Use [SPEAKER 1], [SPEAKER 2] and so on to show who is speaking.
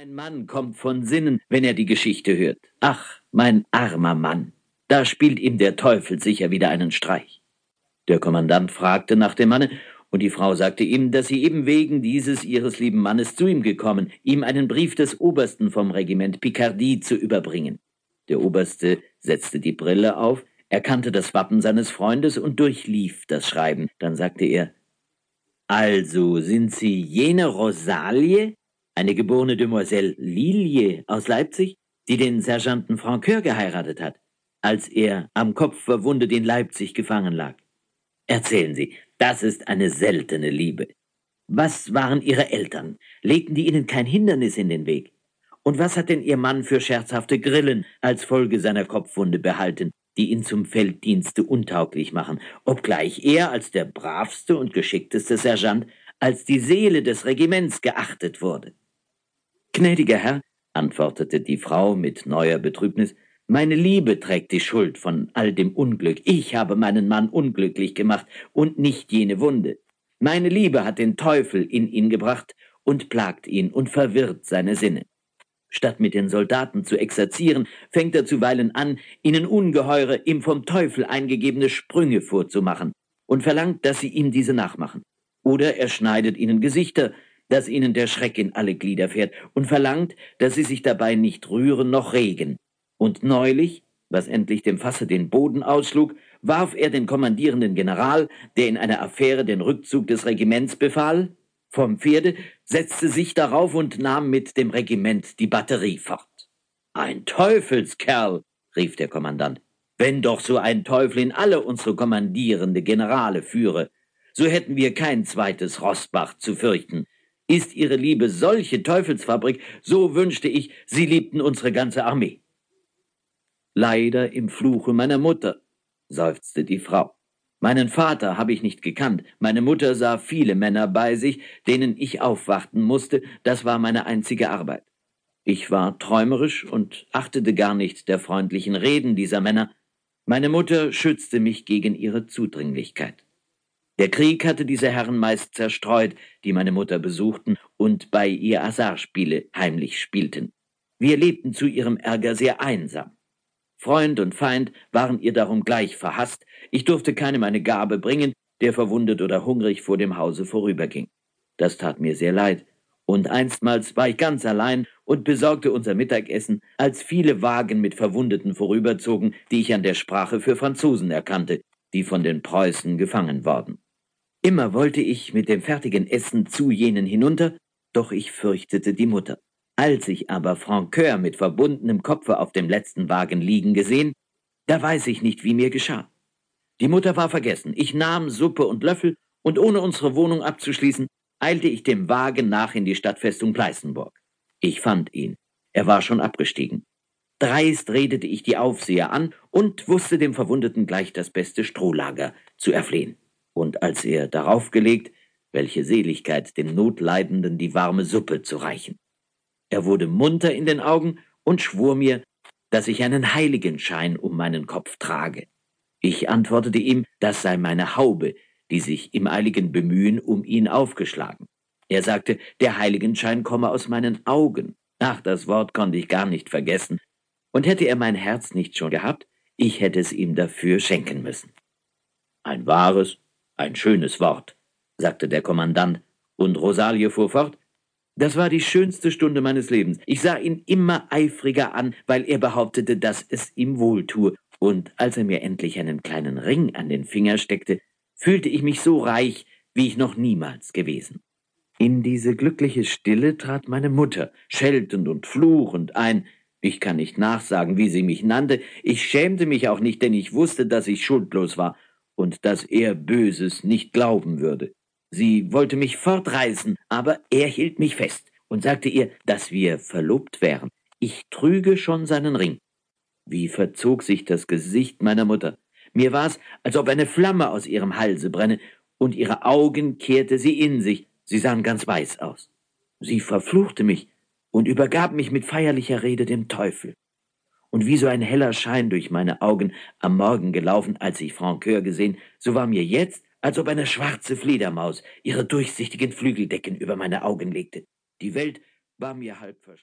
[SPEAKER 1] Mein Mann kommt von Sinnen, wenn er die Geschichte hört. Ach, mein armer Mann, da spielt ihm der Teufel sicher wieder einen Streich. Der Kommandant fragte nach dem Manne, und die Frau sagte ihm, dass sie eben wegen dieses ihres lieben Mannes zu ihm gekommen, ihm einen Brief des Obersten vom Regiment Picardie zu überbringen. Der Oberste setzte die Brille auf, erkannte das Wappen seines Freundes und durchlief das Schreiben. Dann sagte er, Also sind Sie jene Rosalie, eine geborene Demoiselle Lilie aus Leipzig, die den Sergeanten Francoeur geheiratet hat, als er am Kopf verwundet in Leipzig gefangen lag. Erzählen Sie, das ist eine seltene Liebe. Was waren Ihre Eltern? Legten die Ihnen kein Hindernis in den Weg? Und was hat denn Ihr Mann für scherzhafte Grillen als Folge seiner Kopfwunde behalten, die ihn zum Felddienste untauglich machen, obgleich er als der bravste und geschickteste Sergeant als die Seele des Regiments geachtet wurde? Gnädiger Herr, antwortete die Frau mit neuer Betrübnis, meine Liebe trägt die Schuld von all dem Unglück. Ich habe meinen Mann unglücklich gemacht und nicht jene Wunde. Meine Liebe hat den Teufel in ihn gebracht und plagt ihn und verwirrt seine Sinne. Statt mit den Soldaten zu exerzieren, fängt er zuweilen an, ihnen ungeheure, ihm vom Teufel eingegebene Sprünge vorzumachen und verlangt, dass sie ihm diese nachmachen. Oder er schneidet ihnen Gesichter, dass ihnen der Schreck in alle Glieder fährt und verlangt, dass sie sich dabei nicht rühren noch regen. Und neulich, was endlich dem Fasse den Boden ausschlug, warf er den kommandierenden General, der in einer Affäre den Rückzug des Regiments befahl, vom Pferde, setzte sich darauf und nahm mit dem Regiment die Batterie fort. Ein Teufelskerl, rief der Kommandant. Wenn doch so ein Teufel in alle unsere kommandierende Generale führe, so hätten wir kein zweites Rossbach zu fürchten. Ist Ihre Liebe solche Teufelsfabrik, so wünschte ich, Sie liebten unsere ganze Armee. Leider im Fluche meiner Mutter, seufzte die Frau. Meinen Vater habe ich nicht gekannt, meine Mutter sah viele Männer bei sich, denen ich aufwarten musste, das war meine einzige Arbeit. Ich war träumerisch und achtete gar nicht der freundlichen Reden dieser Männer. Meine Mutter schützte mich gegen ihre Zudringlichkeit. Der Krieg hatte diese Herren meist zerstreut, die meine Mutter besuchten und bei ihr Hasardspiele heimlich spielten. Wir lebten zu ihrem Ärger sehr einsam. Freund und Feind waren ihr darum gleich verhasst, ich durfte keinem eine Gabe bringen, der verwundet oder hungrig vor dem Hause vorüberging. Das tat mir sehr leid, und einstmals war ich ganz allein und besorgte unser Mittagessen, als viele Wagen mit Verwundeten vorüberzogen, die ich an der Sprache für Franzosen erkannte, die von den Preußen gefangen worden. Immer wollte ich mit dem fertigen Essen zu jenen hinunter, doch ich fürchtete die Mutter. Als ich aber Francoeur mit verbundenem Kopfe auf dem letzten Wagen liegen gesehen, da weiß ich nicht, wie mir geschah. Die Mutter war vergessen. Ich nahm Suppe und Löffel, und ohne unsere Wohnung abzuschließen, eilte ich dem Wagen nach in die Stadtfestung Pleißenburg. Ich fand ihn. Er war schon abgestiegen. Dreist redete ich die Aufseher an und wusste dem Verwundeten gleich das beste Strohlager zu erflehen und als er darauf gelegt, welche Seligkeit dem Notleidenden die warme Suppe zu reichen. Er wurde munter in den Augen und schwor mir, dass ich einen Heiligenschein um meinen Kopf trage. Ich antwortete ihm, das sei meine Haube, die sich im eiligen Bemühen um ihn aufgeschlagen. Er sagte, der Heiligenschein komme aus meinen Augen. Ach, das Wort konnte ich gar nicht vergessen. Und hätte er mein Herz nicht schon gehabt, ich hätte es ihm dafür schenken müssen. Ein wahres, ein schönes Wort, sagte der Kommandant, und Rosalie fuhr fort. Das war die schönste Stunde meines Lebens. Ich sah ihn immer eifriger an, weil er behauptete, dass es ihm wohltue, und als er mir endlich einen kleinen Ring an den Finger steckte, fühlte ich mich so reich, wie ich noch niemals gewesen. In diese glückliche Stille trat meine Mutter, scheltend und fluchend ein. Ich kann nicht nachsagen, wie sie mich nannte. Ich schämte mich auch nicht, denn ich wusste, dass ich schuldlos war und dass er Böses nicht glauben würde. Sie wollte mich fortreißen, aber er hielt mich fest und sagte ihr, dass wir verlobt wären. Ich trüge schon seinen Ring. Wie verzog sich das Gesicht meiner Mutter. Mir war's, als ob eine Flamme aus ihrem Halse brenne, und ihre Augen kehrte sie in sich, sie sahen ganz weiß aus. Sie verfluchte mich und übergab mich mit feierlicher Rede dem Teufel und wie so ein heller Schein durch meine Augen am Morgen gelaufen, als ich Francoeur gesehen, so war mir jetzt, als ob eine schwarze Fledermaus ihre durchsichtigen Flügeldecken über meine Augen legte. Die Welt war mir halb verschlossen.